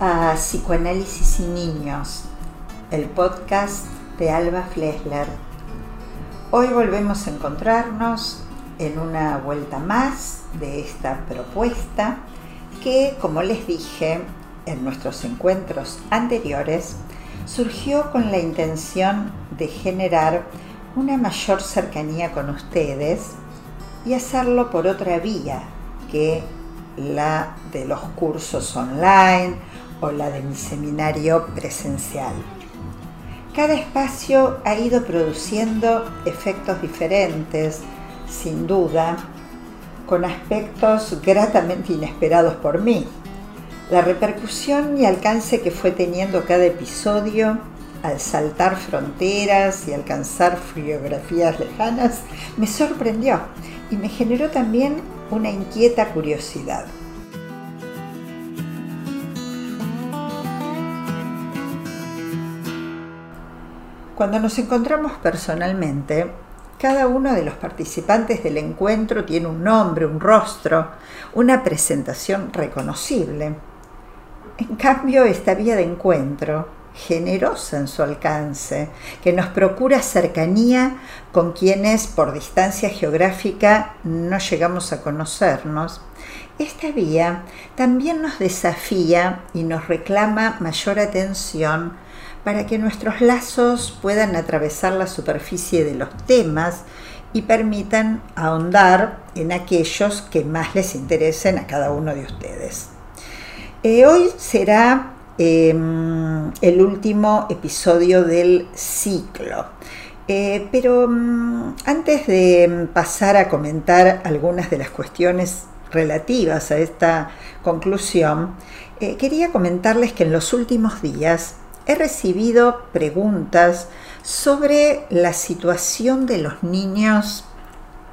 a Psicoanálisis y Niños, el podcast de Alba Flesler. Hoy volvemos a encontrarnos en una vuelta más de esta propuesta que, como les dije en nuestros encuentros anteriores, surgió con la intención de generar una mayor cercanía con ustedes y hacerlo por otra vía que la de los cursos online o la de mi seminario presencial. Cada espacio ha ido produciendo efectos diferentes, sin duda, con aspectos gratamente inesperados por mí. La repercusión y alcance que fue teniendo cada episodio al saltar fronteras y alcanzar friografías lejanas me sorprendió y me generó también una inquieta curiosidad. Cuando nos encontramos personalmente, cada uno de los participantes del encuentro tiene un nombre, un rostro, una presentación reconocible. En cambio, esta vía de encuentro, generosa en su alcance, que nos procura cercanía con quienes por distancia geográfica no llegamos a conocernos, esta vía también nos desafía y nos reclama mayor atención para que nuestros lazos puedan atravesar la superficie de los temas y permitan ahondar en aquellos que más les interesen a cada uno de ustedes. Eh, hoy será em, el último episodio del ciclo. Eh, pero mm, antes de pasar a comentar algunas de las cuestiones relativas a esta conclusión, eh, quería comentarles que en los últimos días he recibido preguntas sobre la situación de los niños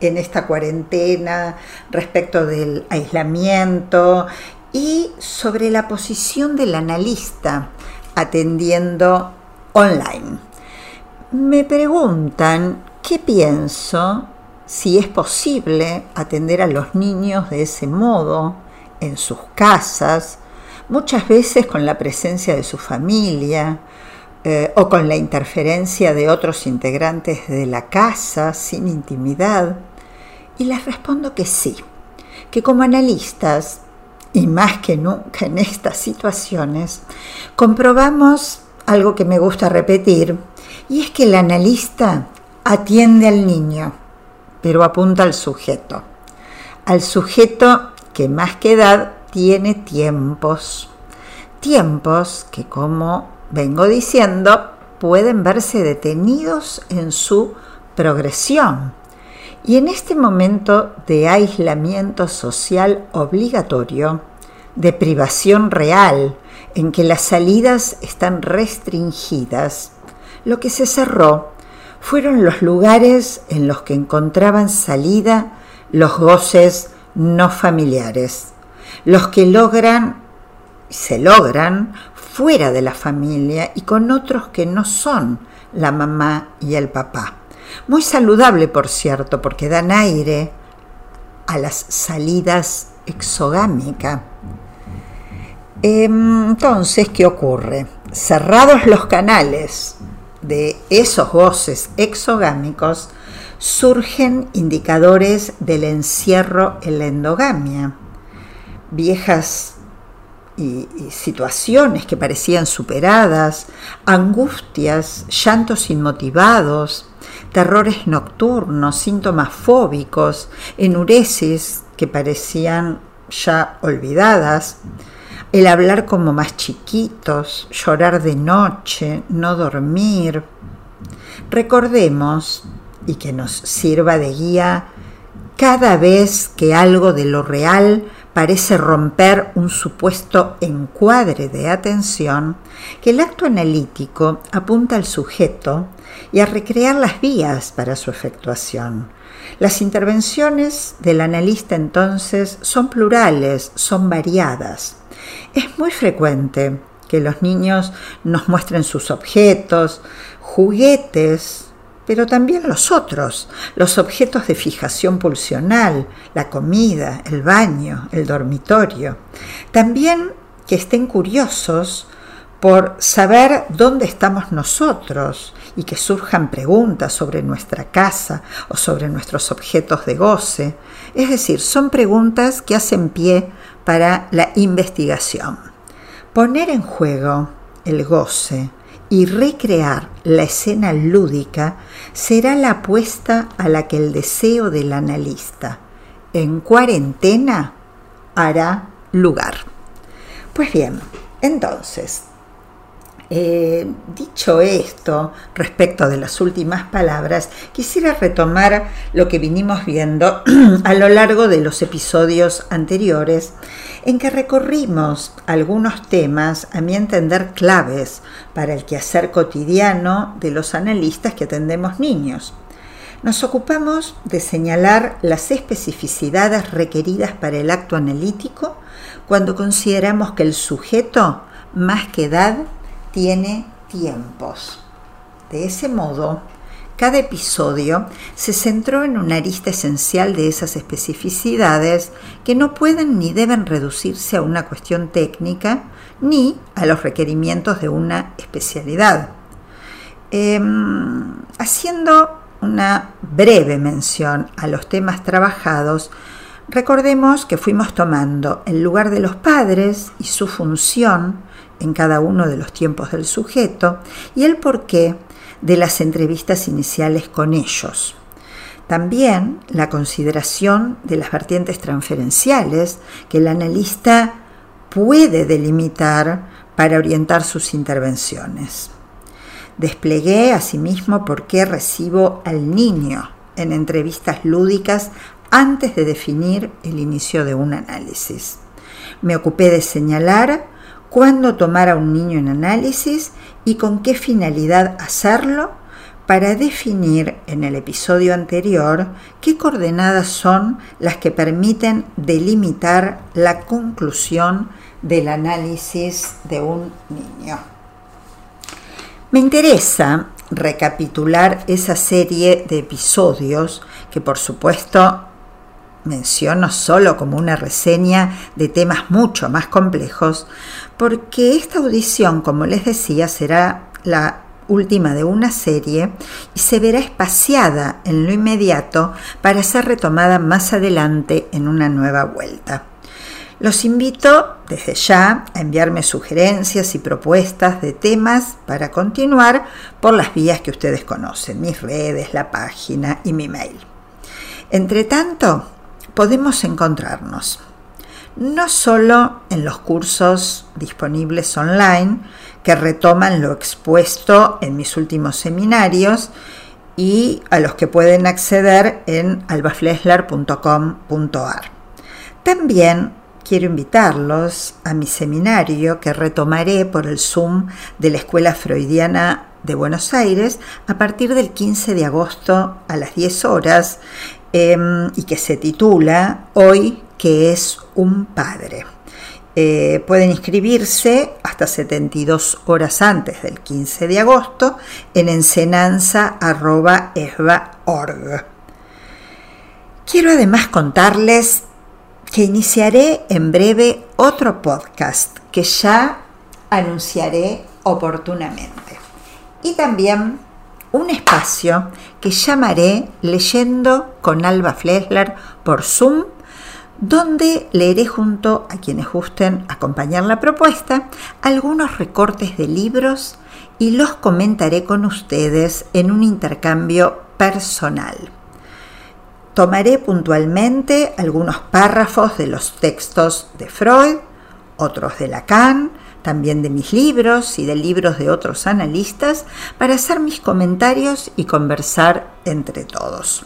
en esta cuarentena respecto del aislamiento y sobre la posición del analista atendiendo online. Me preguntan qué pienso si es posible atender a los niños de ese modo en sus casas muchas veces con la presencia de su familia eh, o con la interferencia de otros integrantes de la casa sin intimidad. Y les respondo que sí, que como analistas, y más que nunca en estas situaciones, comprobamos algo que me gusta repetir, y es que el analista atiende al niño, pero apunta al sujeto, al sujeto que más que edad tiene tiempos. Tiempos que, como vengo diciendo, pueden verse detenidos en su progresión. Y en este momento de aislamiento social obligatorio, de privación real, en que las salidas están restringidas, lo que se cerró fueron los lugares en los que encontraban salida los goces no familiares los que logran, se logran fuera de la familia y con otros que no son la mamá y el papá. Muy saludable, por cierto, porque dan aire a las salidas exogámicas. Entonces, ¿qué ocurre? Cerrados los canales de esos goces exogámicos, surgen indicadores del encierro en la endogamia viejas y, situaciones que parecían superadas, angustias, llantos inmotivados, terrores nocturnos, síntomas fóbicos, enuresis que parecían ya olvidadas, el hablar como más chiquitos, llorar de noche, no dormir. Recordemos, y que nos sirva de guía, cada vez que algo de lo real parece romper un supuesto encuadre de atención que el acto analítico apunta al sujeto y a recrear las vías para su efectuación. Las intervenciones del analista entonces son plurales, son variadas. Es muy frecuente que los niños nos muestren sus objetos, juguetes, pero también los otros, los objetos de fijación pulsional, la comida, el baño, el dormitorio. También que estén curiosos por saber dónde estamos nosotros y que surjan preguntas sobre nuestra casa o sobre nuestros objetos de goce. Es decir, son preguntas que hacen pie para la investigación. Poner en juego el goce y recrear la escena lúdica será la apuesta a la que el deseo del analista en cuarentena hará lugar. Pues bien, entonces, eh, dicho esto, respecto de las últimas palabras, quisiera retomar lo que vinimos viendo a lo largo de los episodios anteriores, en que recorrimos algunos temas, a mi entender, claves para el quehacer cotidiano de los analistas que atendemos niños. Nos ocupamos de señalar las especificidades requeridas para el acto analítico cuando consideramos que el sujeto, más que edad, tiene tiempos. De ese modo, cada episodio se centró en una arista esencial de esas especificidades que no pueden ni deben reducirse a una cuestión técnica ni a los requerimientos de una especialidad. Em, haciendo una breve mención a los temas trabajados, recordemos que fuimos tomando el lugar de los padres y su función en cada uno de los tiempos del sujeto y el porqué de las entrevistas iniciales con ellos. También la consideración de las vertientes transferenciales que el analista puede delimitar para orientar sus intervenciones. Desplegué asimismo por qué recibo al niño en entrevistas lúdicas antes de definir el inicio de un análisis. Me ocupé de señalar cuándo tomar a un niño en análisis y con qué finalidad hacerlo para definir en el episodio anterior qué coordenadas son las que permiten delimitar la conclusión del análisis de un niño. Me interesa recapitular esa serie de episodios que por supuesto menciono solo como una reseña de temas mucho más complejos, porque esta audición, como les decía, será la última de una serie y se verá espaciada en lo inmediato para ser retomada más adelante en una nueva vuelta. Los invito desde ya a enviarme sugerencias y propuestas de temas para continuar por las vías que ustedes conocen, mis redes, la página y mi mail. Entre tanto, podemos encontrarnos no solo en los cursos disponibles online que retoman lo expuesto en mis últimos seminarios y a los que pueden acceder en albaflesler.com.ar. También quiero invitarlos a mi seminario que retomaré por el Zoom de la Escuela Freudiana de Buenos Aires a partir del 15 de agosto a las 10 horas Em, y que se titula Hoy que es un padre. Eh, pueden inscribirse hasta 72 horas antes del 15 de agosto en ensenanza.esba.org. Quiero además contarles que iniciaré en breve otro podcast que ya anunciaré oportunamente. Y también un espacio que llamaré Leyendo con Alba Flesler por Zoom, donde leeré junto a quienes gusten acompañar la propuesta algunos recortes de libros y los comentaré con ustedes en un intercambio personal. Tomaré puntualmente algunos párrafos de los textos de Freud, otros de Lacan, también de mis libros y de libros de otros analistas, para hacer mis comentarios y conversar entre todos.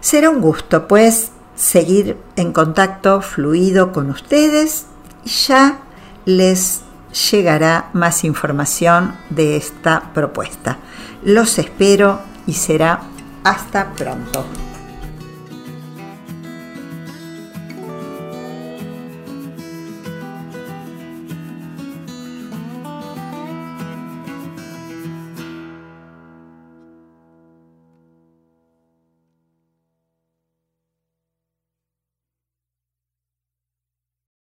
Será un gusto, pues, seguir en contacto fluido con ustedes y ya les llegará más información de esta propuesta. Los espero y será hasta pronto.